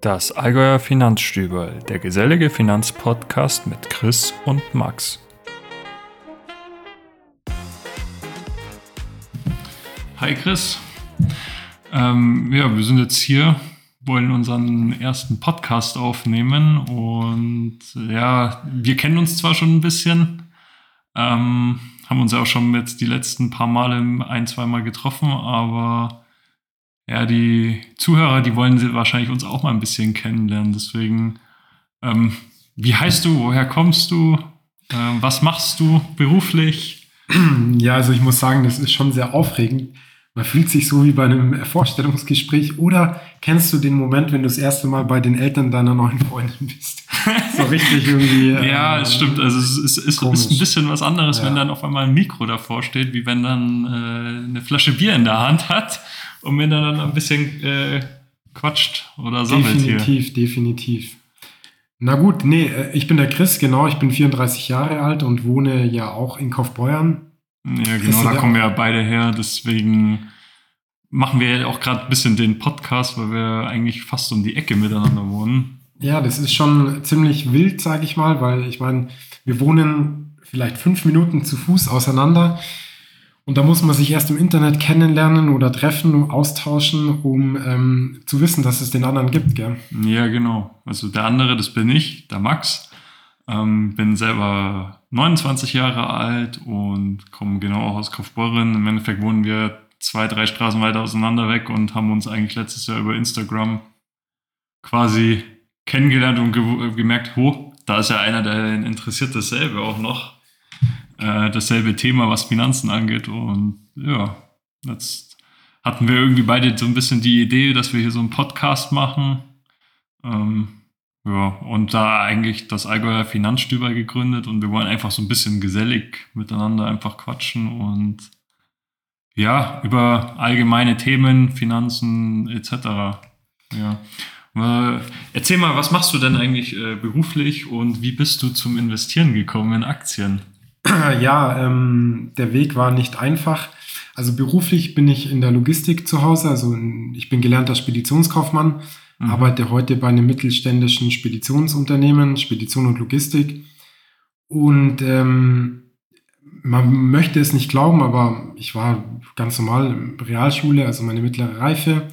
Das Allgäuer Finanzstüberl, der gesellige Finanzpodcast mit Chris und Max. Hi Chris. Ähm, ja, wir sind jetzt hier, wollen unseren ersten Podcast aufnehmen und ja, wir kennen uns zwar schon ein bisschen, ähm, haben uns ja auch schon jetzt die letzten paar Male ein, zwei Mal getroffen, aber ja, die Zuhörer, die wollen wahrscheinlich uns auch mal ein bisschen kennenlernen. Deswegen, ähm, wie heißt du? Woher kommst du? Ähm, was machst du beruflich? Ja, also ich muss sagen, das ist schon sehr aufregend. Man fühlt sich so wie bei einem Vorstellungsgespräch. Oder kennst du den Moment, wenn du das erste Mal bei den Eltern deiner neuen Freundin bist? so richtig irgendwie. ja, äh, es stimmt. Also es ist, ist, ist, ein bisschen was anderes, ja. wenn dann auf einmal ein Mikro davor steht, wie wenn dann äh, eine Flasche Bier in der Hand hat und mir dann ein bisschen äh, quatscht oder sammelt Definitiv, hier. definitiv. Na gut, nee, äh, ich bin der Chris, genau, ich bin 34 Jahre alt und wohne ja auch in Kaufbeuern. Ja, genau, da kommen wir ja beide her, deswegen machen wir ja auch gerade ein bisschen den Podcast, weil wir eigentlich fast um die Ecke miteinander wohnen. Ja, das ist schon ziemlich wild, sage ich mal, weil ich meine, wir wohnen vielleicht fünf Minuten zu Fuß auseinander. Und da muss man sich erst im Internet kennenlernen oder treffen, austauschen, um ähm, zu wissen, dass es den anderen gibt, gell? Ja, genau. Also der andere, das bin ich, der Max. Ähm, bin selber 29 Jahre alt und komme genau auch aus Kaufbeuren. Im Endeffekt wohnen wir zwei, drei Straßen weiter auseinander weg und haben uns eigentlich letztes Jahr über Instagram quasi kennengelernt und ge gemerkt, ho, da ist ja einer, der interessiert dasselbe auch noch äh, dasselbe Thema, was Finanzen angeht. Und ja, jetzt hatten wir irgendwie beide so ein bisschen die Idee, dass wir hier so einen Podcast machen. Ähm, ja, und da eigentlich das Allgäuer Finanzstüber gegründet und wir wollen einfach so ein bisschen gesellig miteinander einfach quatschen und ja, über allgemeine Themen, Finanzen etc. Ja. Äh, erzähl mal, was machst du denn eigentlich äh, beruflich und wie bist du zum Investieren gekommen in Aktien? Ja, ähm, der Weg war nicht einfach. Also beruflich bin ich in der Logistik zu Hause. Also ich bin gelernter Speditionskaufmann, mhm. arbeite heute bei einem mittelständischen Speditionsunternehmen, Spedition und Logistik. Und ähm, man möchte es nicht glauben, aber ich war ganz normal in Realschule, also meine mittlere Reife,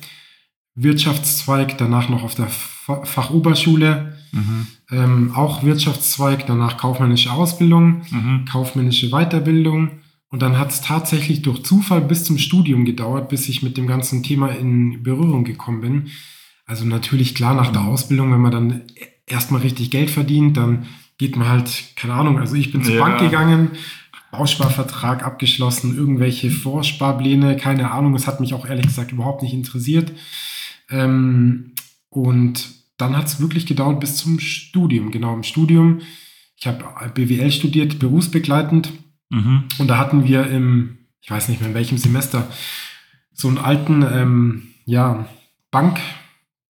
Wirtschaftszweig, danach noch auf der Fachoberschule Mhm. Ähm, auch Wirtschaftszweig, danach kaufmännische Ausbildung, mhm. kaufmännische Weiterbildung. Und dann hat es tatsächlich durch Zufall bis zum Studium gedauert, bis ich mit dem ganzen Thema in Berührung gekommen bin. Also natürlich klar nach der. Ausbildung, wenn man dann erstmal richtig Geld verdient, dann geht man halt, keine Ahnung, also ich bin zur ja. Bank gegangen, Bausparvertrag abgeschlossen, irgendwelche Vorsparpläne, keine Ahnung, es hat mich auch ehrlich gesagt überhaupt nicht interessiert. Ähm, und dann hat es wirklich gedauert bis zum Studium. Genau, im Studium. Ich habe BWL studiert, berufsbegleitend. Mhm. Und da hatten wir im, ich weiß nicht mehr in welchem Semester, so einen alten, ähm, ja, Bank,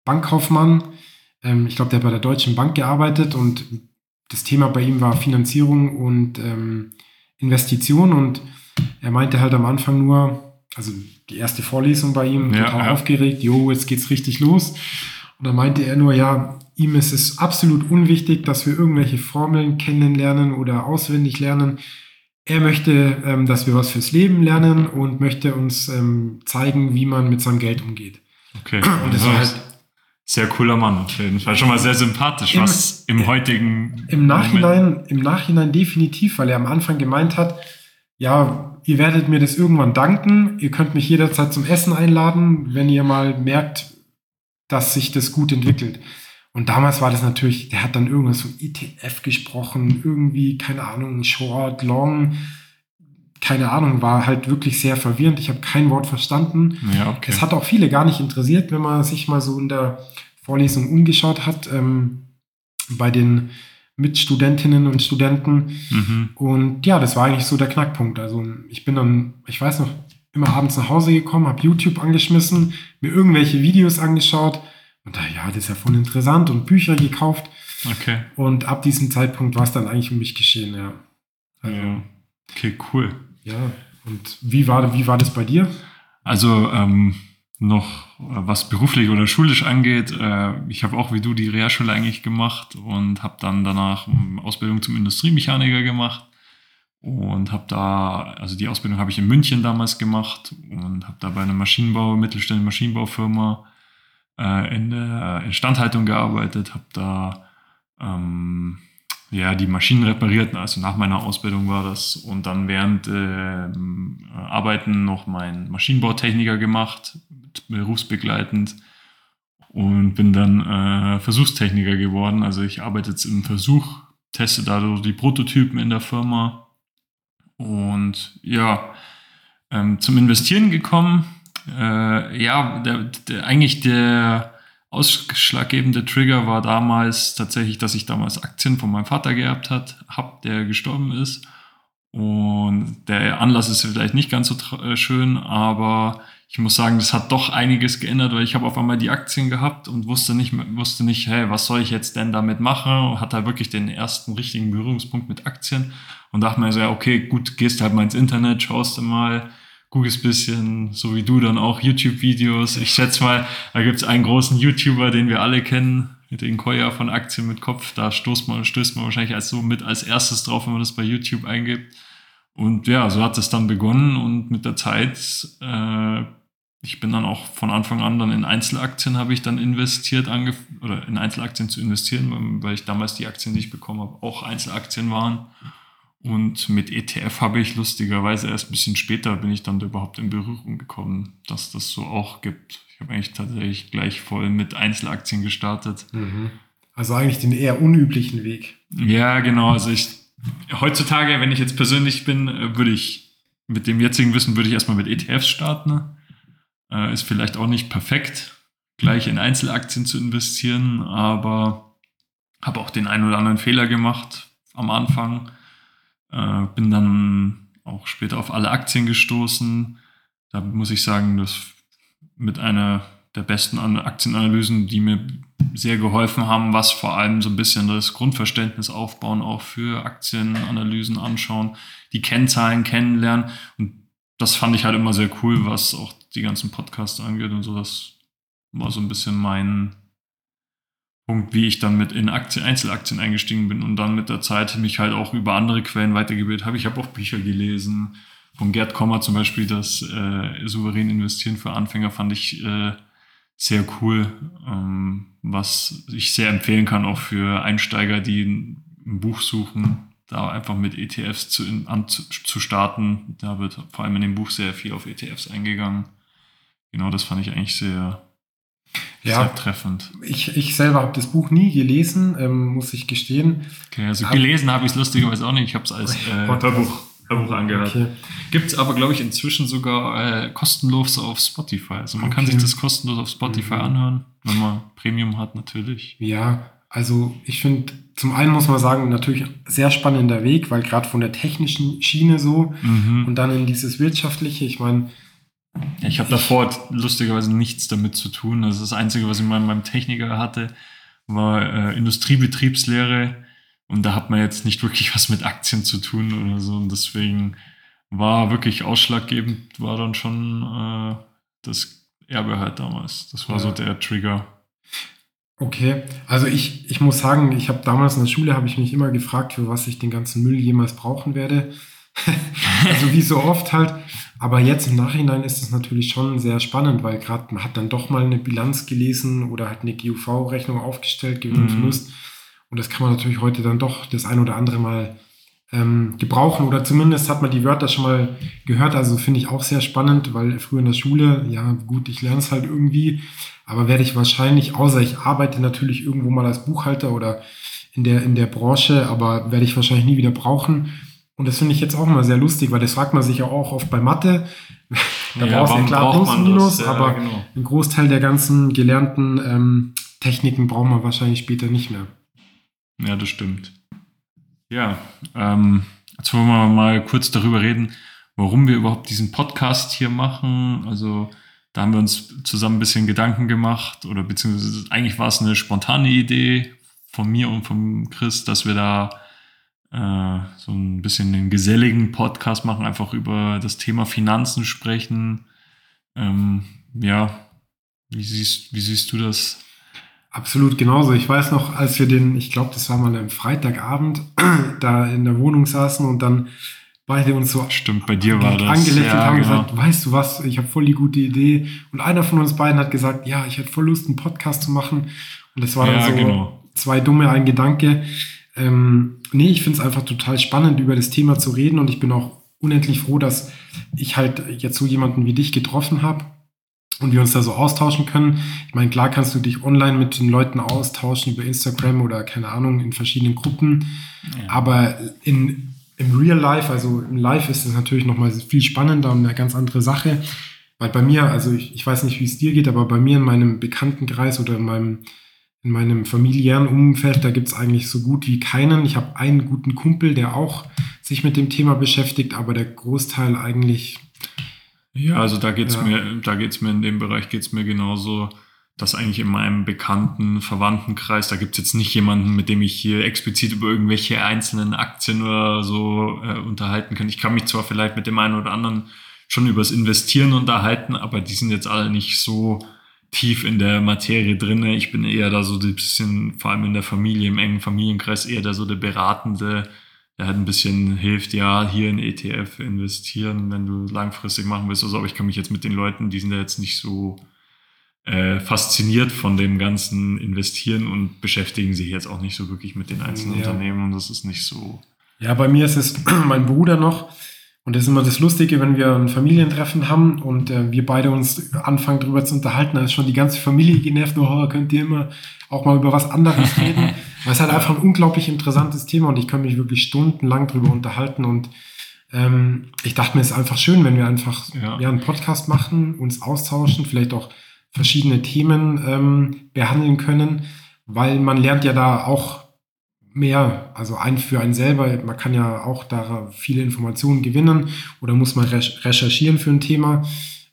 Bankkaufmann. Ähm, ich glaube, der hat bei der Deutschen Bank gearbeitet und das Thema bei ihm war Finanzierung und ähm, Investition. Und er meinte halt am Anfang nur, also die erste Vorlesung bei ihm, ja, total ja. aufgeregt, jo, jetzt geht's richtig los. Und da meinte er nur, ja, ihm ist es absolut unwichtig, dass wir irgendwelche Formeln kennenlernen oder auswendig lernen. Er möchte, ähm, dass wir was fürs Leben lernen und möchte uns ähm, zeigen, wie man mit seinem Geld umgeht. Okay. Und das war halt sehr cooler Mann auf jeden Fall. Schon mal sehr sympathisch, im, was im heutigen. Im Nachhinein, Moment. im Nachhinein definitiv, weil er am Anfang gemeint hat, ja, ihr werdet mir das irgendwann danken. Ihr könnt mich jederzeit zum Essen einladen, wenn ihr mal merkt, dass sich das gut entwickelt. Und damals war das natürlich, der hat dann irgendwas so ETF gesprochen, irgendwie, keine Ahnung, Short, Long, keine Ahnung, war halt wirklich sehr verwirrend. Ich habe kein Wort verstanden. Ja, okay. Es hat auch viele gar nicht interessiert, wenn man sich mal so in der Vorlesung umgeschaut hat, ähm, bei den Mitstudentinnen und Studenten. Mhm. Und ja, das war eigentlich so der Knackpunkt. Also ich bin dann, ich weiß noch, immer abends nach Hause gekommen, habe YouTube angeschmissen, mir irgendwelche Videos angeschaut und da, ja, das ist ja voll interessant und Bücher gekauft. Okay. Und ab diesem Zeitpunkt war es dann eigentlich um mich geschehen, ja. Also, ja. Okay, cool. Ja, und wie war, wie war das bei dir? Also, ähm, noch, was beruflich oder schulisch angeht, äh, ich habe auch wie du die Realschule eigentlich gemacht und habe dann danach Ausbildung zum Industriemechaniker gemacht und habe da, also die Ausbildung habe ich in München damals gemacht und habe da bei einer Maschinenbau, mittelständischen Maschinenbaufirma äh, in der Instandhaltung gearbeitet, habe da ähm, ja, die Maschinen repariert, also nach meiner Ausbildung war das. Und dann während äh, Arbeiten noch meinen Maschinenbautechniker gemacht, berufsbegleitend. Und bin dann äh, Versuchstechniker geworden. Also ich arbeite jetzt im Versuch, teste dadurch die Prototypen in der Firma und ja, ähm, zum Investieren gekommen. Äh, ja, der, der, eigentlich der ausschlaggebende Trigger war damals tatsächlich, dass ich damals Aktien von meinem Vater geerbt hat, hab, der gestorben ist. Und der Anlass ist vielleicht nicht ganz so äh, schön, aber ich muss sagen, das hat doch einiges geändert, weil ich habe auf einmal die Aktien gehabt und wusste nicht, wusste nicht, hey, was soll ich jetzt denn damit machen? Und hatte halt wirklich den ersten richtigen Berührungspunkt mit Aktien und dachte mir so, ja, okay, gut, gehst halt mal ins Internet, schaust mal, googelst bisschen, so wie du dann auch YouTube-Videos. Ich schätze mal, da gibt es einen großen YouTuber, den wir alle kennen, den Koya von Aktien mit Kopf. Da stoßt man, stößt man wahrscheinlich als so mit als erstes drauf, wenn man das bei YouTube eingibt. Und ja, so hat es dann begonnen und mit der Zeit, äh, ich bin dann auch von Anfang an dann in Einzelaktien habe ich dann investiert, oder in Einzelaktien zu investieren, weil ich damals die Aktien, die ich bekommen habe, auch Einzelaktien waren. Und mit ETF habe ich lustigerweise erst ein bisschen später bin ich dann da überhaupt in Berührung gekommen, dass das so auch gibt. Ich habe eigentlich tatsächlich gleich voll mit Einzelaktien gestartet. Mhm. Also eigentlich den eher unüblichen Weg. Ja, genau. Also ich heutzutage, wenn ich jetzt persönlich bin, äh, würde ich mit dem jetzigen Wissen würde ich erstmal mit ETFs starten. Äh, ist vielleicht auch nicht perfekt, gleich in Einzelaktien zu investieren, aber habe auch den einen oder anderen Fehler gemacht am Anfang äh, bin dann auch später auf alle Aktien gestoßen. Da muss ich sagen, dass mit einer der besten Aktienanalysen, die mir sehr geholfen haben, was vor allem so ein bisschen das Grundverständnis aufbauen, auch für Aktienanalysen anschauen, die Kennzahlen kennenlernen. Und das fand ich halt immer sehr cool, was auch die ganzen Podcasts angeht und so. Das war so ein bisschen mein, Punkt, wie ich dann mit in Aktien, Einzelaktien eingestiegen bin und dann mit der Zeit mich halt auch über andere Quellen weitergebildet habe. Ich habe auch Bücher gelesen. Von Gerd Kommer zum Beispiel, das äh, souverän investieren für Anfänger fand ich äh, sehr cool, ähm, was ich sehr empfehlen kann, auch für Einsteiger, die ein, ein Buch suchen, da einfach mit ETFs zu, in, an, zu starten. Da wird vor allem in dem Buch sehr viel auf ETFs eingegangen. Genau, das fand ich eigentlich sehr, ja, Sehr treffend. Ich, ich selber habe das Buch nie gelesen, ähm, muss ich gestehen. Okay, also gelesen habe ich es lustigerweise auch nicht. Ich habe es als äh, Hörbuch, Hörbuch angehört. Okay. Gibt es aber, glaube ich, inzwischen sogar äh, kostenlos auf Spotify. Also man okay. kann sich das kostenlos auf Spotify mhm. anhören, wenn man Premium hat natürlich. Ja, also ich finde, zum einen muss man sagen, natürlich sehr spannender Weg, weil gerade von der technischen Schiene so mhm. und dann in dieses wirtschaftliche, ich meine, ja, ich habe davor lustigerweise nichts damit zu tun. Also das Einzige, was ich mal in meinem Techniker hatte, war äh, Industriebetriebslehre. Und da hat man jetzt nicht wirklich was mit Aktien zu tun oder so. Und deswegen war wirklich ausschlaggebend, war dann schon äh, das Erbe halt damals. Das war ja. so der Trigger. Okay, also ich, ich muss sagen, ich habe damals in der Schule, habe ich mich immer gefragt, für was ich den ganzen Müll jemals brauchen werde. also wie so oft halt. Aber jetzt im Nachhinein ist es natürlich schon sehr spannend, weil gerade man hat dann doch mal eine Bilanz gelesen oder hat eine GUV-Rechnung aufgestellt, Gewinn mhm. Verlust. Und das kann man natürlich heute dann doch das ein oder andere Mal ähm, gebrauchen oder zumindest hat man die Wörter schon mal gehört. Also finde ich auch sehr spannend, weil früher in der Schule, ja gut, ich lerne es halt irgendwie, aber werde ich wahrscheinlich, außer ich arbeite natürlich irgendwo mal als Buchhalter oder in der, in der Branche, aber werde ich wahrscheinlich nie wieder brauchen. Und das finde ich jetzt auch mal sehr lustig, weil das fragt man sich ja auch oft bei Mathe. da ja, brauchst du ja klar Plus, Minus, ja, aber genau. ein Großteil der ganzen gelernten ähm, Techniken brauchen wir wahrscheinlich später nicht mehr. Ja, das stimmt. Ja, ähm, jetzt wollen wir mal kurz darüber reden, warum wir überhaupt diesen Podcast hier machen. Also da haben wir uns zusammen ein bisschen Gedanken gemacht oder beziehungsweise eigentlich war es eine spontane Idee von mir und von Chris, dass wir da äh, so ein bisschen den geselligen Podcast machen, einfach über das Thema Finanzen sprechen. Ähm, ja, Wie siehst, wie siehst du das? Absolut genauso. Ich weiß noch, als wir den, ich glaube, das war mal am Freitagabend, da in der Wohnung saßen und dann beide uns so Stimmt, bei dir war das. angelächelt ja, haben, genau. gesagt, weißt du was, ich habe voll die gute Idee. Und einer von uns beiden hat gesagt, ja, ich hätte voll Lust, einen Podcast zu machen. Und das war dann Ja, so genau. zwei dumme, ein Gedanke. Ähm, nee, ich finde es einfach total spannend, über das Thema zu reden. Und ich bin auch unendlich froh, dass ich halt jetzt so jemanden wie dich getroffen habe und wir uns da so austauschen können. Ich meine, klar kannst du dich online mit den Leuten austauschen über Instagram oder keine Ahnung in verschiedenen Gruppen, Ja. aber in, im Real Life, also im Live ist es natürlich nochmal viel spannender und eine ganz andere Sache. Weil bei mir, also ich, ich weiß nicht, wie es dir geht, aber bei mir in meinem Bekanntenkreis oder in meinem, in meinem familiären Umfeld, da gibt es eigentlich so gut wie keinen. Ich habe einen guten Kumpel, der auch sich mit dem Thema beschäftigt, aber der Großteil eigentlich Ja, also da geht's Ja. mir, da geht's mir in dem Bereich geht's mir genauso, dass eigentlich in meinem bekannten Verwandtenkreis, da gibt's jetzt nicht jemanden, mit dem ich hier explizit über irgendwelche einzelnen Aktien oder so äh, unterhalten kann. Ich kann mich zwar vielleicht mit dem einen oder anderen schon übers Investieren unterhalten, aber die sind jetzt alle nicht so tief in der Materie drinne. Ich bin eher da so ein bisschen, vor allem in der Familie, im engen Familienkreis, eher da so der Beratende, der halt ein bisschen hilft, ja, hier in ETF investieren, wenn du langfristig machen willst. Also, aber ich kann mich jetzt mit den Leuten, die sind da jetzt nicht so äh, fasziniert von dem ganzen Investieren und beschäftigen sich jetzt auch nicht so wirklich mit den einzelnen Ja. Unternehmen und das ist nicht so. Ja, bei mir ist es mein Bruder noch. Und das ist immer das Lustige, wenn wir ein Familientreffen haben und äh, wir beide uns anfangen darüber zu unterhalten, dann ist schon die ganze Familie genervt, oh, könnt ihr immer auch mal über was anderes reden. Weil es halt einfach ein unglaublich interessantes Thema und ich kann mich wirklich stundenlang darüber unterhalten und ähm, ich dachte mir, es ist einfach schön, wenn wir einfach Ja. ja. einen Podcast machen, uns austauschen, vielleicht auch verschiedene Themen ähm, behandeln können, weil man lernt ja da auch mehr, also ein für einen selber. Man kann ja auch da viele Informationen gewinnen oder muss man rech- recherchieren für ein Thema.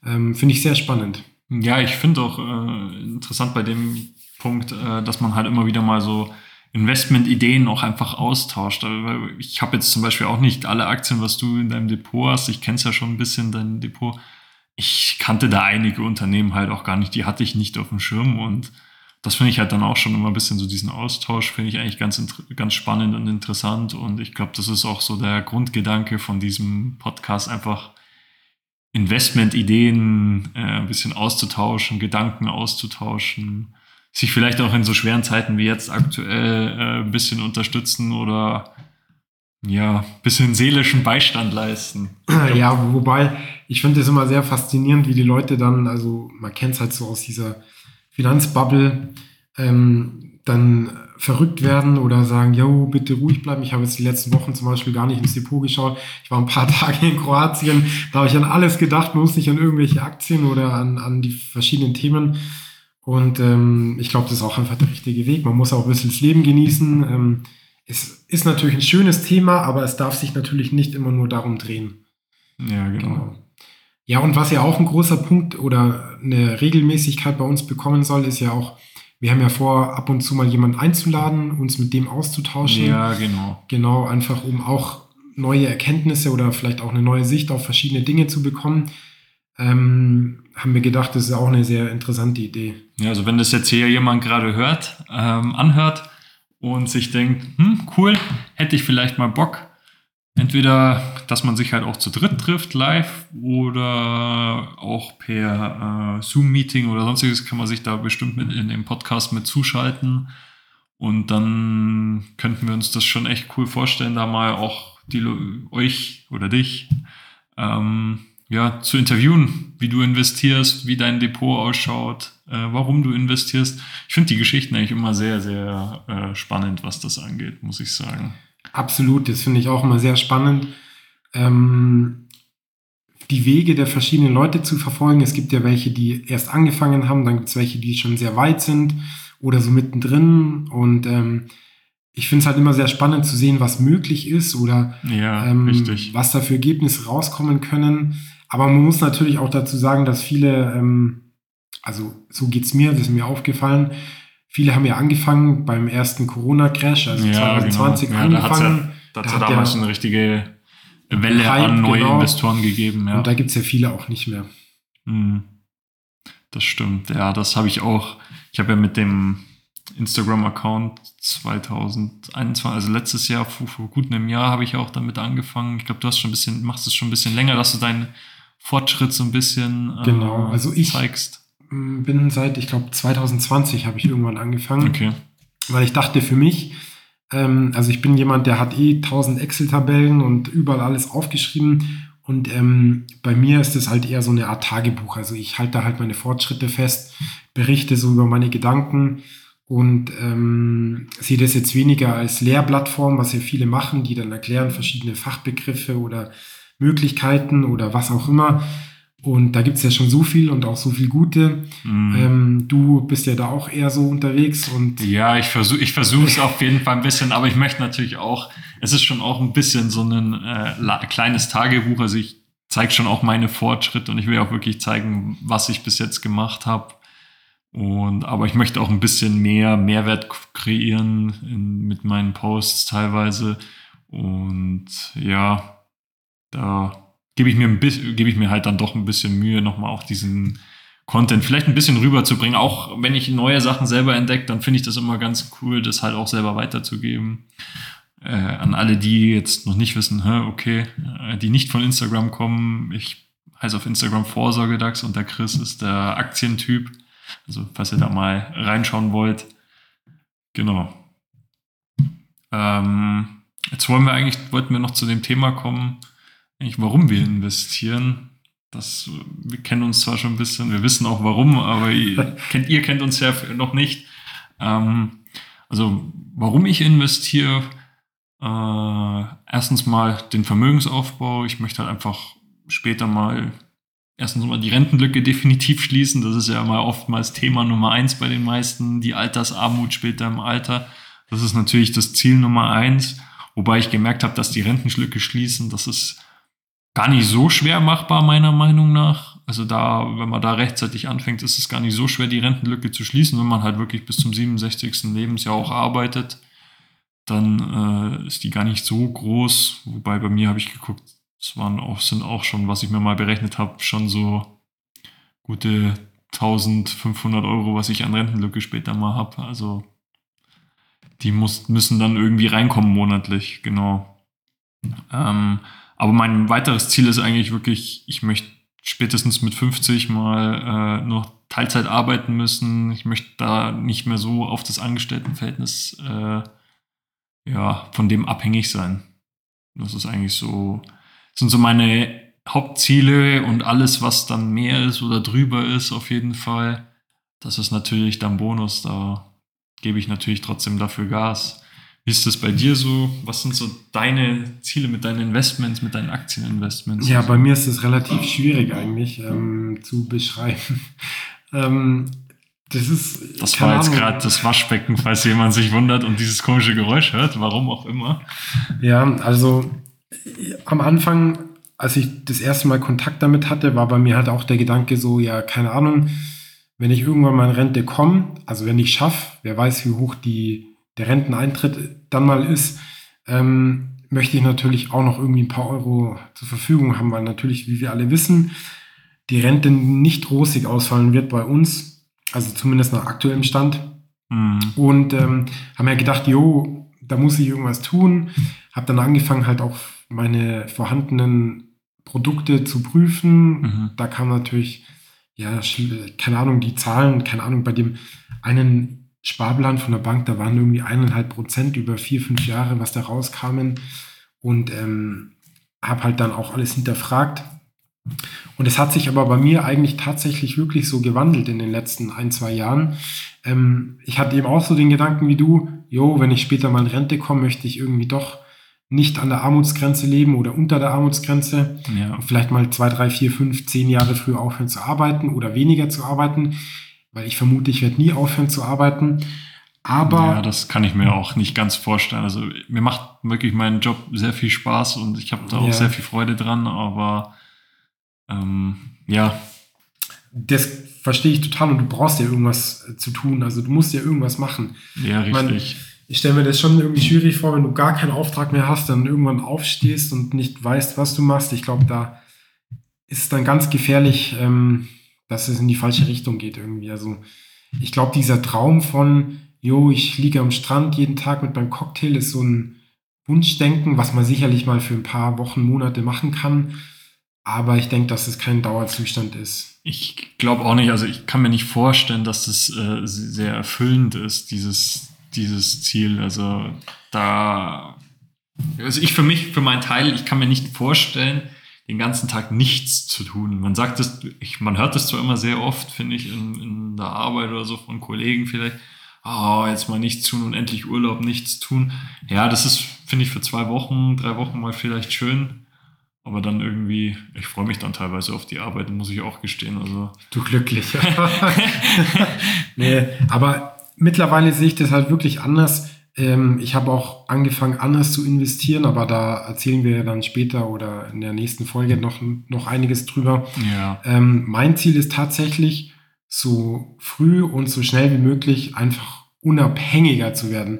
Ähm, Finde ich sehr spannend. Ja, ich finde auch äh, interessant bei dem Punkt, äh, dass man halt immer wieder mal so Investmentideen auch einfach austauscht. Ich habe jetzt zum Beispiel auch nicht alle Aktien, was du in deinem Depot hast. Ich kenne es ja schon ein bisschen, dein Depot. Ich kannte da einige Unternehmen halt auch gar nicht. Die hatte ich nicht auf dem Schirm und das finde ich halt dann auch schon immer ein bisschen so diesen Austausch, finde ich eigentlich ganz, ganz spannend und interessant. Und ich glaube, das ist auch so der Grundgedanke von diesem Podcast, einfach Investmentideen äh, ein bisschen auszutauschen, Gedanken auszutauschen, sich vielleicht auch in so schweren Zeiten wie jetzt aktuell äh, ein bisschen unterstützen oder ja, ein bisschen seelischen Beistand leisten. Ja, wobei ich finde es immer sehr faszinierend, wie die Leute dann, also man kennt es halt so aus dieser Finanzbubble, ähm, dann verrückt werden oder sagen, yo, bitte ruhig bleiben. Ich habe jetzt die letzten Wochen zum Beispiel gar nicht ins Depot geschaut. Ich war ein paar Tage in Kroatien, da habe ich an alles gedacht, bloß nicht an irgendwelche Aktien oder an, an die verschiedenen Themen. Und ähm, ich glaube, das ist auch einfach der richtige Weg. Man muss auch ein bisschen das Leben genießen. Ähm, es ist natürlich ein schönes Thema, aber es darf sich natürlich nicht immer nur darum drehen. Ja, genau. Genau. Ja, und was ja auch ein großer Punkt oder eine Regelmäßigkeit bei uns bekommen soll, ist ja auch, wir haben ja vor, ab und zu mal jemanden einzuladen, uns mit dem auszutauschen. Ja, genau. Genau, einfach um auch neue Erkenntnisse oder vielleicht auch eine neue Sicht auf verschiedene Dinge zu bekommen. Ähm, haben wir gedacht, das ist auch eine sehr interessante Idee. Ja, also wenn das jetzt hier jemand gerade hört, ähm, anhört und sich denkt, hm, cool, hätte ich vielleicht mal Bock, entweder, dass man sich halt auch zu dritt trifft, live, oder auch per äh, Zoom-Meeting oder sonstiges, kann man sich da bestimmt mit in dem Podcast mit zuschalten. Und dann könnten wir uns das schon echt cool vorstellen, da mal auch die, euch oder dich ähm, ja, zu interviewen, wie du investierst, wie dein Depot ausschaut, äh, warum du investierst. Ich finde die Geschichten eigentlich immer sehr, sehr äh, spannend, was das angeht, muss ich sagen. Absolut, das finde ich auch immer sehr spannend. Ähm, die Wege der verschiedenen Leute zu verfolgen. Es gibt ja welche, die erst angefangen haben, dann gibt es welche, die schon sehr weit sind oder so mittendrin. Und ähm, ich finde es halt immer sehr spannend zu sehen, was möglich ist oder Ja, ähm, was da für Ergebnisse rauskommen können. Aber man muss natürlich auch dazu sagen, dass viele, ähm, also so geht's mir, das ist mir aufgefallen, viele haben ja angefangen beim ersten Corona-Crash, also Ja, 2020 genau. Ja, da angefangen. Da hat da es ja hat damals eine richtige Welle Hype, an neue genau. Investoren gegeben. Ja. Und da gibt's ja viele auch nicht mehr. Mhm. das stimmt. Ja, das habe ich auch. Ich habe ja mit dem Instagram-Account 2021, also letztes Jahr, vor, vor gut einem Jahr, habe ich auch damit angefangen. Ich glaube, du hast schon ein bisschen, machst es schon ein bisschen länger, dass du deinen Fortschritt so ein bisschen äh, genau. also ich zeigst. Bin seit, ich glaube, 2020 habe ich irgendwann angefangen. Okay. Weil ich dachte für mich, ähm, also ich bin jemand, der hat eh 1000 Excel-Tabellen und überall alles aufgeschrieben. Und ähm, bei mir ist es halt eher so eine Art Tagebuch. Also ich halte da halt meine Fortschritte fest, berichte so über meine Gedanken und ähm, sehe das jetzt weniger als Lehrplattform, was ja viele machen, die dann erklären verschiedene Fachbegriffe oder Möglichkeiten oder was auch immer, und da gibt es ja schon so viel und auch so viel Gute. Mhm. Ähm, du bist ja da auch eher so unterwegs und. Ja, ich versuche ich versuche es auf jeden Fall ein bisschen, aber ich möchte natürlich auch, es ist schon auch ein bisschen so ein äh, kleines Tagebuch. Also ich zeige schon auch meine Fortschritte und ich will auch wirklich zeigen, was ich bis jetzt gemacht habe. Und aber ich möchte auch ein bisschen mehr Mehrwert kreieren in, mit meinen Posts teilweise. Und ja, da gebe ich mir ein bisschen, gebe ich mir halt dann doch ein bisschen Mühe, nochmal auch diesen Content vielleicht ein bisschen rüberzubringen. Auch wenn ich neue Sachen selber entdecke, dann finde ich das immer ganz cool, das halt auch selber weiterzugeben. Äh, an alle, die jetzt noch nicht wissen, hä, okay, äh, die nicht von Instagram kommen. Ich heiße auf Instagram Vorsorgedax und der Chris ist der Aktientyp. Also, falls ihr da mal reinschauen wollt. Genau. Ähm, jetzt wollen wir eigentlich, wollten wir noch zu dem Thema kommen, eigentlich, warum wir investieren. Das, wir kennen uns zwar schon ein bisschen, wir wissen auch warum, aber ihr kennt, ihr kennt uns ja noch nicht. Ähm, also, warum ich investiere, äh, erstens mal den Vermögensaufbau. Ich möchte halt einfach später mal erstens mal die Rentenlücke definitiv schließen. Das ist ja mal oftmals Thema Nummer eins bei den meisten, die Altersarmut später im Alter. Das ist natürlich das Ziel Nummer eins. Wobei ich gemerkt habe, dass die Rentenlücke schließen, das ist gar nicht so schwer machbar, meiner Meinung nach. Also da, wenn man da rechtzeitig anfängt, ist es gar nicht so schwer, die Rentenlücke zu schließen, wenn man halt wirklich bis zum 67. Lebensjahr auch arbeitet. Dann äh, ist die gar nicht so groß. Wobei bei mir habe ich geguckt, es waren auch, sind auch schon, was ich mir mal berechnet habe, schon so gute 1500 Euro, was ich an Rentenlücke später mal habe. Also die muss, müssen dann irgendwie reinkommen monatlich, genau. Ähm, aber mein weiteres Ziel ist eigentlich wirklich, ich möchte spätestens mit 50 mal äh, noch Teilzeit arbeiten müssen. Ich möchte da nicht mehr so auf das Angestelltenverhältnis äh, ja, von dem abhängig sein. Das ist eigentlich so, sind so meine Hauptziele und alles, was dann mehr ist oder drüber ist, auf jeden Fall. Das ist natürlich dann Bonus. Da gebe ich natürlich trotzdem dafür Gas. Wie ist das bei dir so? Was sind so deine Ziele mit deinen Investments, mit deinen Aktieninvestments? Ja, bei mir ist es relativ schwierig eigentlich ähm, zu beschreiben. ähm, das ist. Das war jetzt gerade das Waschbecken, falls jemand sich wundert und dieses komische Geräusch hört, warum auch immer. Ja, also am Anfang, als ich das erste Mal Kontakt damit hatte, war bei mir halt auch der Gedanke so, ja, keine Ahnung, wenn ich irgendwann mal in Rente komme, also wenn ich schaffe, wer weiß, wie hoch die der Renteneintritt dann mal ist, ähm, möchte ich natürlich auch noch irgendwie ein paar Euro zur Verfügung haben, weil natürlich, wie wir alle wissen, die Rente nicht rosig ausfallen wird bei uns, also zumindest nach aktuellem Stand. Mhm. Und ähm, haben ja gedacht, jo, da muss ich irgendwas tun. Habe dann angefangen, halt auch meine vorhandenen Produkte zu prüfen. Mhm. Da kam natürlich, ja, keine Ahnung, die Zahlen, keine Ahnung, bei dem einen Sparplan von der Bank, da waren irgendwie eineinhalb Prozent über vier, fünf Jahre, was da rauskamen. Und ähm, habe halt dann auch alles hinterfragt. Und es hat sich aber bei mir eigentlich tatsächlich wirklich so gewandelt in den letzten ein, zwei Jahren. Ähm, ich hatte eben auch so den Gedanken wie du, jo, wenn ich später mal in Rente komme, möchte ich irgendwie doch nicht an der Armutsgrenze leben oder unter der Armutsgrenze. Ja. Vielleicht mal zwei, drei, vier, fünf, zehn Jahre früher aufhören zu arbeiten oder weniger zu arbeiten weil ich vermute, ich werde nie aufhören zu arbeiten. Aber. Ja, das kann ich mir auch nicht ganz vorstellen. Also mir macht wirklich mein Job sehr viel Spaß und ich habe da auch ja. sehr viel Freude dran, aber ähm, ja. Das verstehe ich total und du brauchst ja irgendwas äh, zu tun. Also du musst ja irgendwas machen. Ja, richtig. Ich, mein, ich stelle mir das schon irgendwie schwierig vor, wenn du gar keinen Auftrag mehr hast, dann irgendwann aufstehst und nicht weißt, was du machst. Ich glaube, da ist es dann ganz gefährlich, ähm, dass es in die falsche Richtung geht irgendwie. Also ich glaube, dieser Traum von, jo, ich liege am Strand jeden Tag mit meinem Cocktail, ist so ein Wunschdenken, was man sicherlich mal für ein paar Wochen, Monate machen kann. Aber ich denke, dass es kein Dauerzustand ist. Ich glaube auch nicht, also ich kann mir nicht vorstellen, dass das äh, sehr erfüllend ist, dieses, dieses Ziel. Also da, also ich für mich, für meinen Teil, ich kann mir nicht vorstellen, den ganzen Tag nichts zu tun. Man sagt es, man hört es zwar immer sehr oft, finde ich, in, in der Arbeit oder so von Kollegen vielleicht, oh, jetzt mal nichts tun und endlich Urlaub, nichts tun. Ja, das ist, finde ich, für zwei Wochen, drei Wochen mal vielleicht schön. Aber dann irgendwie, ich freue mich dann teilweise auf die Arbeit, muss ich auch gestehen. Also. Du glücklicher. nee, aber mittlerweile sehe ich das halt wirklich anders. Ähm, ich habe auch angefangen, anders zu investieren, aber da erzählen wir dann später oder in der nächsten Folge noch, noch einiges drüber. Ja. Ähm, mein Ziel ist tatsächlich, so früh und so schnell wie möglich einfach unabhängiger zu werden.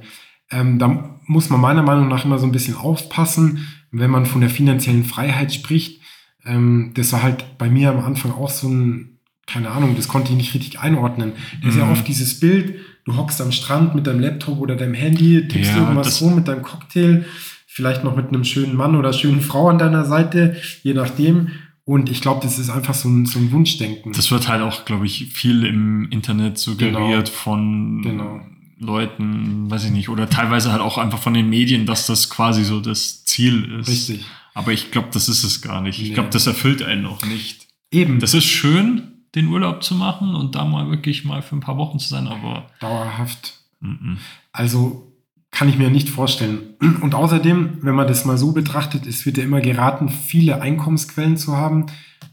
Ähm, da muss man meiner Meinung nach immer so ein bisschen aufpassen, wenn man von der finanziellen Freiheit spricht. Ähm, das war halt bei mir am Anfang auch so ein, keine Ahnung, das konnte ich nicht richtig einordnen. Das ist ja mhm. oft dieses Bild, du hockst am Strand mit deinem Laptop oder deinem Handy, tippst ja, irgendwas rum mit deinem Cocktail, vielleicht noch mit einem schönen Mann oder schönen Frau an deiner Seite, je nachdem. Und ich glaube, das ist einfach so ein, so ein Wunschdenken. Das wird halt auch, glaube ich, viel im Internet suggeriert genau. von genau. Leuten, weiß ich nicht, oder teilweise halt auch einfach von den Medien, dass das quasi so das Ziel ist. Richtig. Aber ich glaube, das ist es gar nicht. Ich nee. glaube, das erfüllt einen auch nicht. Eben. Das ist schön, den Urlaub zu machen und da mal wirklich mal für ein paar Wochen zu sein, aber. Dauerhaft. Mm -mm. Also kann ich mir nicht vorstellen. Und außerdem, wenn man das mal so betrachtet, es wird ja immer geraten, viele Einkommensquellen zu haben.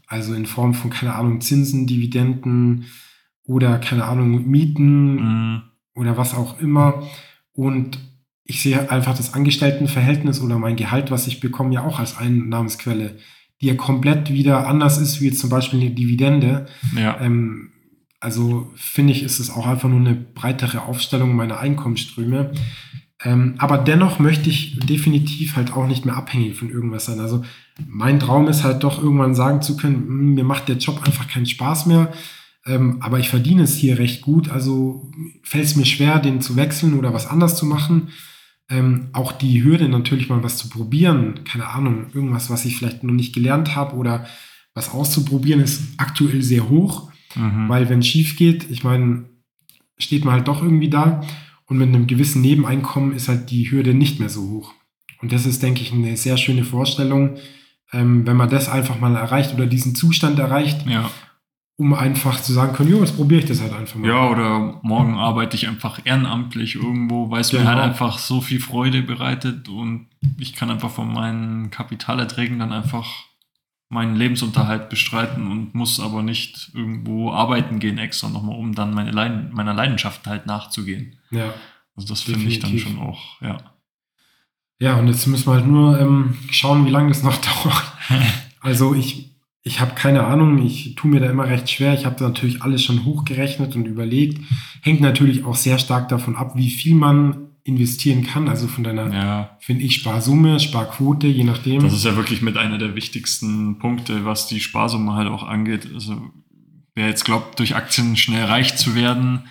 Also in Form von, keine Ahnung, Zinsen, Dividenden oder, keine Ahnung, Mieten mhm. oder was auch immer. Und ich sehe einfach das Angestelltenverhältnis oder mein Gehalt, was ich bekomme, ja auch als Einnahmensquelle, die ja komplett wieder anders ist, wie jetzt zum Beispiel eine Dividende. Ja. Ähm, also finde ich, ist es auch einfach nur eine breitere Aufstellung meiner Einkommensströme. Ähm, aber dennoch möchte ich definitiv halt auch nicht mehr abhängig von irgendwas sein. Also mein Traum ist halt doch irgendwann sagen zu können, hm, mir macht der Job einfach keinen Spaß mehr, ähm, aber ich verdiene es hier recht gut. Also fällt es mir schwer, den zu wechseln oder was anders zu machen. Ähm, auch die Hürde natürlich mal was zu probieren, keine Ahnung, irgendwas, was ich vielleicht noch nicht gelernt habe oder was auszuprobieren, ist aktuell sehr hoch, mhm. weil wenn es schief geht, ich meine, steht man halt doch irgendwie da. Und mit einem gewissen Nebeneinkommen ist halt die Hürde nicht mehr so hoch. Und das ist, denke ich, eine sehr schöne Vorstellung, ähm, wenn man das einfach mal erreicht oder diesen Zustand erreicht, ja. Um einfach zu sagen können, jo, jetzt probiere ich das halt einfach mal. Ja, oder morgen arbeite ich einfach ehrenamtlich irgendwo, weil es genau. mir halt einfach so viel Freude bereitet und ich kann einfach von meinen Kapitalerträgen dann einfach meinen Lebensunterhalt bestreiten und muss aber nicht irgendwo arbeiten gehen extra nochmal, um dann meine Leiden, meiner Leidenschaft halt nachzugehen. Ja. Also das finde ich dann schon auch, ja. Ja, und jetzt müssen wir halt nur ähm, schauen, wie lange das noch dauert. also ich, ich habe keine Ahnung, ich tue mir da immer recht schwer. Ich habe da natürlich alles schon hochgerechnet und überlegt. Hängt natürlich auch sehr stark davon ab, wie viel man investieren kann, also von deiner, ja. finde ich, Sparsumme, Sparquote, je nachdem. Das ist ja wirklich mit einer der wichtigsten Punkte, was die Sparsumme halt auch angeht. Also wer jetzt glaubt, durch Aktien schnell reich zu werden,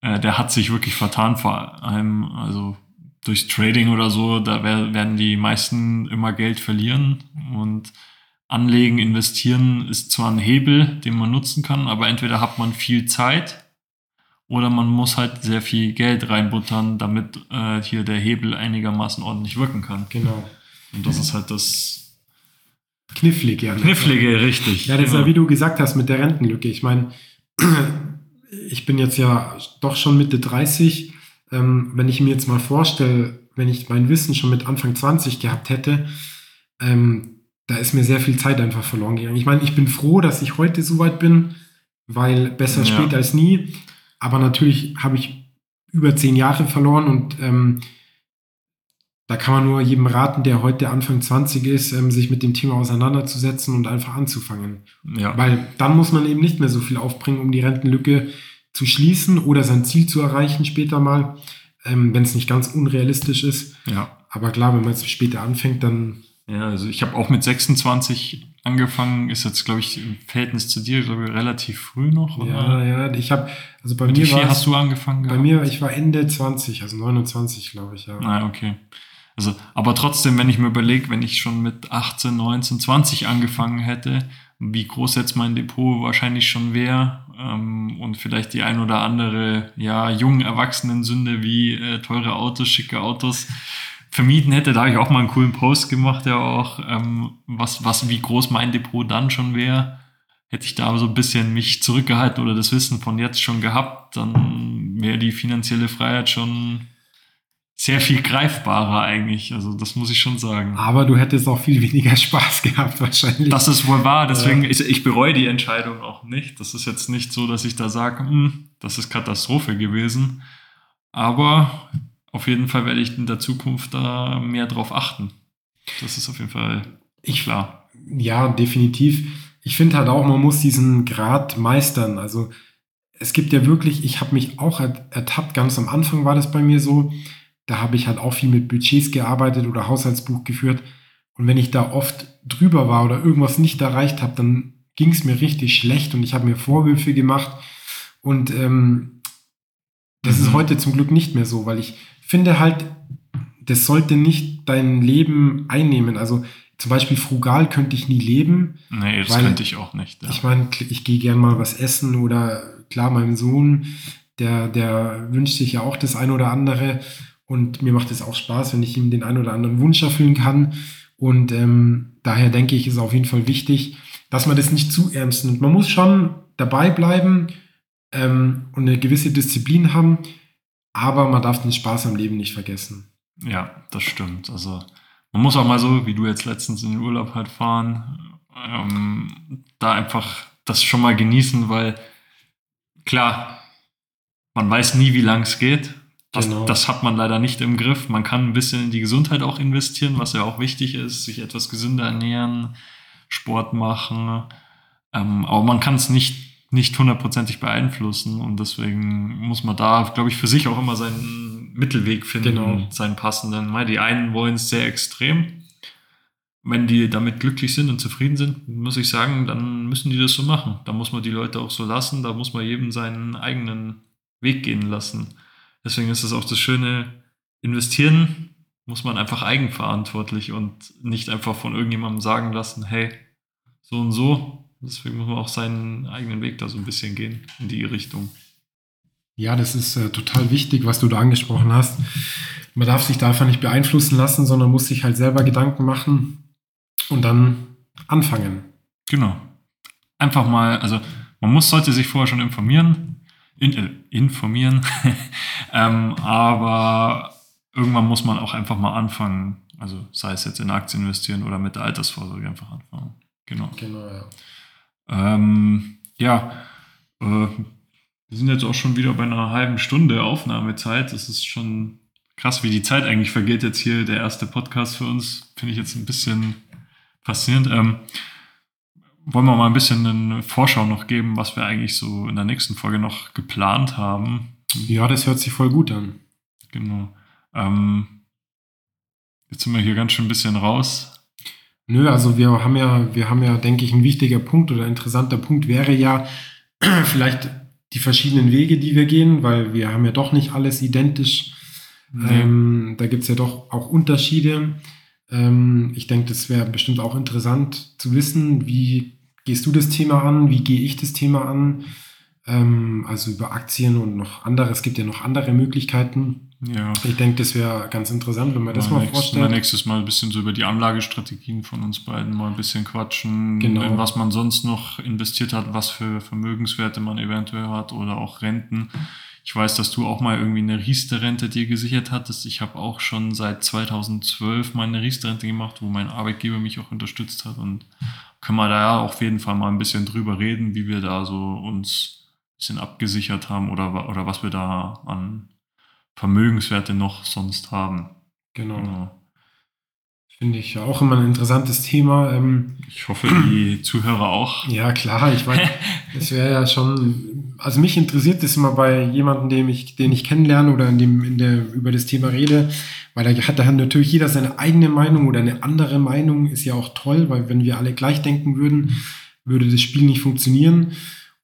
äh, der hat sich wirklich vertan, vor allem also durch Trading oder so, da werden die meisten immer Geld verlieren und Anlegen, investieren ist zwar ein Hebel, den man nutzen kann, aber entweder hat man viel Zeit oder man muss halt sehr viel Geld reinbuttern, damit äh, hier der Hebel einigermaßen ordentlich wirken kann. Genau. Und das ist halt das Knifflige. Ja. Knifflige, richtig. Ja, das ist ja, wie du gesagt hast, mit der Rentenlücke. Ich meine, ich bin jetzt ja doch schon Mitte 30. Ähm, wenn ich mir jetzt mal vorstelle, wenn ich mein Wissen schon mit Anfang 20 gehabt hätte, ähm, da ist mir sehr viel Zeit einfach verloren gegangen. Ich meine, ich bin froh, dass ich heute so weit bin, weil besser ja. spät als nie. Aber natürlich habe ich über zehn Jahre verloren und ähm, da kann man nur jedem raten, der heute Anfang 20 ist, ähm, sich mit dem Thema auseinanderzusetzen und einfach anzufangen. Ja. Weil dann muss man eben nicht mehr so viel aufbringen, um die Rentenlücke zu schließen oder sein Ziel zu erreichen später mal, ähm, wenn es nicht ganz unrealistisch ist. Ja. Aber klar, wenn man jetzt später anfängt, dann Ja, also ich habe auch mit 26 angefangen, ist jetzt, glaube ich, im Verhältnis zu dir, glaube ich, relativ früh noch. Oder? Ja, ja, ich habe, also bei mit mir wie viel war hast du angefangen? Bei gehabt? mir, ich war Ende 20, also 29, glaube ich, ja. Ah, okay. Also, aber trotzdem, wenn ich mir überlege, wenn ich schon mit 18, 19, 20 angefangen hätte, wie groß jetzt mein Depot wahrscheinlich schon wäre ähm, und vielleicht die ein oder andere, ja, jungen Erwachsenen-Sünde wie äh, teure Autos, schicke Autos vermieden hätte, da habe ich auch mal einen coolen Post gemacht, ja auch, ähm, was, was, wie groß mein Depot dann schon wäre. Hätte ich da so ein bisschen mich zurückgehalten oder das Wissen von jetzt schon gehabt, dann wäre die finanzielle Freiheit schon sehr viel greifbarer eigentlich. Also das muss ich schon sagen. Aber du hättest auch viel weniger Spaß gehabt wahrscheinlich. Das ist wohl wahr, deswegen, ich, ich bereue die Entscheidung auch nicht. Das ist jetzt nicht so, dass ich da sage, hm, das ist Katastrophe gewesen. Aber auf jeden Fall werde ich in der Zukunft da mehr drauf achten. Das ist auf jeden Fall Ich- klar. Ja, definitiv. Ich finde halt auch, man muss diesen Grad meistern. Also es gibt ja wirklich, ich habe mich auch er- ertappt, ganz am Anfang war das bei mir so, da habe ich halt auch viel mit Budgets gearbeitet oder Haushaltsbuch geführt. Und wenn ich da oft drüber war oder irgendwas nicht erreicht habe, dann ging es mir richtig schlecht und ich habe mir Vorwürfe gemacht. Und ähm, das ist Mhm. heute zum Glück nicht mehr so, weil ich finde halt, das sollte nicht dein Leben einnehmen. Also zum Beispiel frugal könnte ich nie leben. Nee, das Weil- könnte ich auch nicht. Ja. Ich meine, ich gehe gern mal was essen oder klar, mein Sohn, der, der wünscht sich ja auch das ein oder andere und mir macht es auch Spaß, wenn ich ihm den ein oder anderen Wunsch erfüllen kann. Und ähm, daher denke ich, ist auf jeden Fall wichtig, dass man das nicht zu ernst nimmt. Man muss schon dabei bleiben ähm, und eine gewisse Disziplin haben, aber man darf den Spaß am Leben nicht vergessen. Ja, das stimmt. Also man muss auch mal so, wie du jetzt letztens in den Urlaub halt fahren, ähm, da einfach das schon mal genießen, weil klar, man weiß nie, wie lang es geht. Das, Genau. das hat man leider nicht im Griff. Man kann ein bisschen in die Gesundheit auch investieren, was ja auch wichtig ist, sich etwas gesünder ernähren, Sport machen. Ähm, aber man kann es nicht, nicht hundertprozentig beeinflussen und deswegen muss man da, glaube ich, für sich auch immer seinen Mittelweg finden, Genau. seinen passenden. Weil Die einen wollen es sehr extrem. Wenn die damit glücklich sind und zufrieden sind, muss ich sagen, dann müssen die das so machen. Da muss man die Leute auch so lassen, da muss man jedem seinen eigenen Weg gehen lassen. Deswegen ist es auch das Schöne, investieren muss man einfach eigenverantwortlich und nicht einfach von irgendjemandem sagen lassen, hey, so und so. Deswegen muss man auch seinen eigenen Weg da so ein bisschen gehen in die Richtung. Ja, das ist äh, total wichtig, was du da angesprochen hast. Man darf sich da einfach nicht beeinflussen lassen, sondern muss sich halt selber Gedanken machen und dann anfangen. Genau. Einfach mal, also man muss, sollte sich vorher schon informieren, in, äh, informieren, ähm, aber irgendwann muss man auch einfach mal anfangen. Also sei es jetzt in Aktien investieren oder mit der Altersvorsorge einfach anfangen. Genau. Genau, ja. Ähm, ja, äh, wir sind jetzt auch schon wieder bei einer halben Stunde Aufnahmezeit. Das ist schon krass, wie die Zeit eigentlich vergeht. Jetzt hier der erste Podcast für uns. Finde ich jetzt ein bisschen faszinierend. Ähm, wollen wir mal ein bisschen eine Vorschau noch geben, was wir eigentlich so in der nächsten Folge noch geplant haben. Ja, das hört sich voll gut an. Genau. Ähm, jetzt sind wir hier ganz schön ein bisschen raus. Nö, also wir haben ja, wir haben ja, denke ich, ein wichtiger Punkt oder interessanter Punkt wäre ja vielleicht die verschiedenen Wege, die wir gehen, weil wir haben ja doch nicht alles identisch. Nee. Ähm, da gibt es ja doch auch Unterschiede. Ähm, ich denke, das wäre bestimmt auch interessant zu wissen, wie gehst du das Thema an, wie gehe ich das Thema an. Ähm, also über Aktien und noch andere, es gibt ja noch andere Möglichkeiten. Ja. Ich denke, das wäre ganz interessant, wenn man das mal mal vorstellt. nächstes Mal ein bisschen so über die Anlagestrategien von uns beiden mal ein bisschen quatschen, Genau. in was man sonst noch investiert hat, was für Vermögenswerte man eventuell hat oder auch Renten. Ich weiß, dass du auch mal irgendwie eine Riester-Rente dir gesichert hattest. Ich habe auch schon seit 2012 meine Riester-Rente gemacht, wo mein Arbeitgeber mich auch unterstützt hat und können wir da ja auf jeden Fall mal ein bisschen drüber reden, wie wir da so uns ein bisschen abgesichert haben oder, oder was wir da an Vermögenswerte noch sonst haben. Genau. Genau. Finde ich ja auch immer ein interessantes Thema. Ähm, Ich hoffe, die Zuhörer auch. ja, klar, ich meine, es wäre ja schon, also mich interessiert das immer bei jemandem, den ich, den ich kennenlerne oder in dem, in der, über das Thema rede, weil da hat dann natürlich jeder seine eigene Meinung oder eine andere Meinung, ist ja auch toll, weil wenn wir alle gleich denken würden, würde das Spiel nicht funktionieren.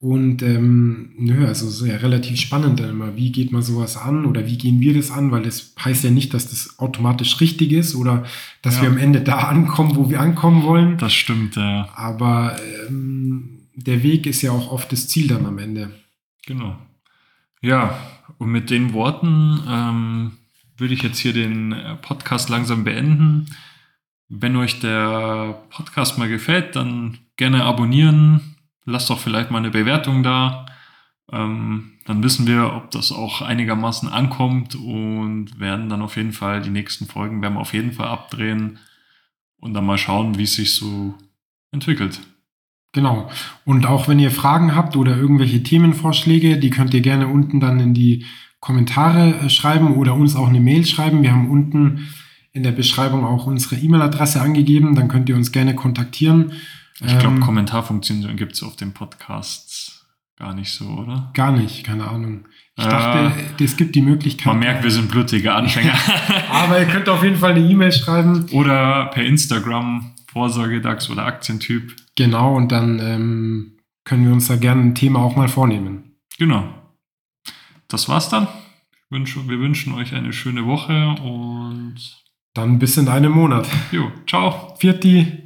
Und ähm, nö, also ja relativ spannend dann immer, wie geht man sowas an oder wie gehen wir das an, weil das heißt ja nicht, dass das automatisch richtig ist oder dass Ja. wir am Ende da ankommen, wo wir ankommen wollen. Das stimmt, ja. Aber ähm, der Weg ist ja auch oft das Ziel dann am Ende. Genau. Ja, und mit den Worten ähm, würde ich jetzt hier den äh, Podcast langsam beenden. Wenn euch der Podcast mal gefällt, dann gerne abonnieren. Lasst doch vielleicht mal eine Bewertung da. Ähm, dann wissen wir, ob das auch einigermaßen ankommt und werden dann auf jeden Fall die nächsten Folgen werden wir auf jeden Fall abdrehen und dann mal schauen, wie es sich so entwickelt. Genau. Und auch wenn ihr Fragen habt oder irgendwelche Themenvorschläge, die könnt ihr gerne unten dann in die Kommentare äh, schreiben oder uns auch eine Mail schreiben. Wir haben unten in der Beschreibung auch unsere E-Mail-Adresse angegeben. Dann könnt ihr uns gerne kontaktieren. Ich glaube, Ähm, Kommentarfunktionen gibt es auf dem Podcast gar nicht so, oder? Gar nicht, keine Ahnung. Ich Äh, dachte, es gibt die Möglichkeit. Man merkt, wir sind blutige Anfänger. Aber ihr könnt auf jeden Fall eine E-Mail schreiben. oder per Instagram, Vorsorgedax oder Aktientyp. Genau, und dann ähm, können wir uns da gerne ein Thema auch mal vornehmen. Genau. Das war's dann. Wünsche- Wir wünschen euch eine schöne Woche und Dann bis in einem Monat. jo, ciao. Vierti.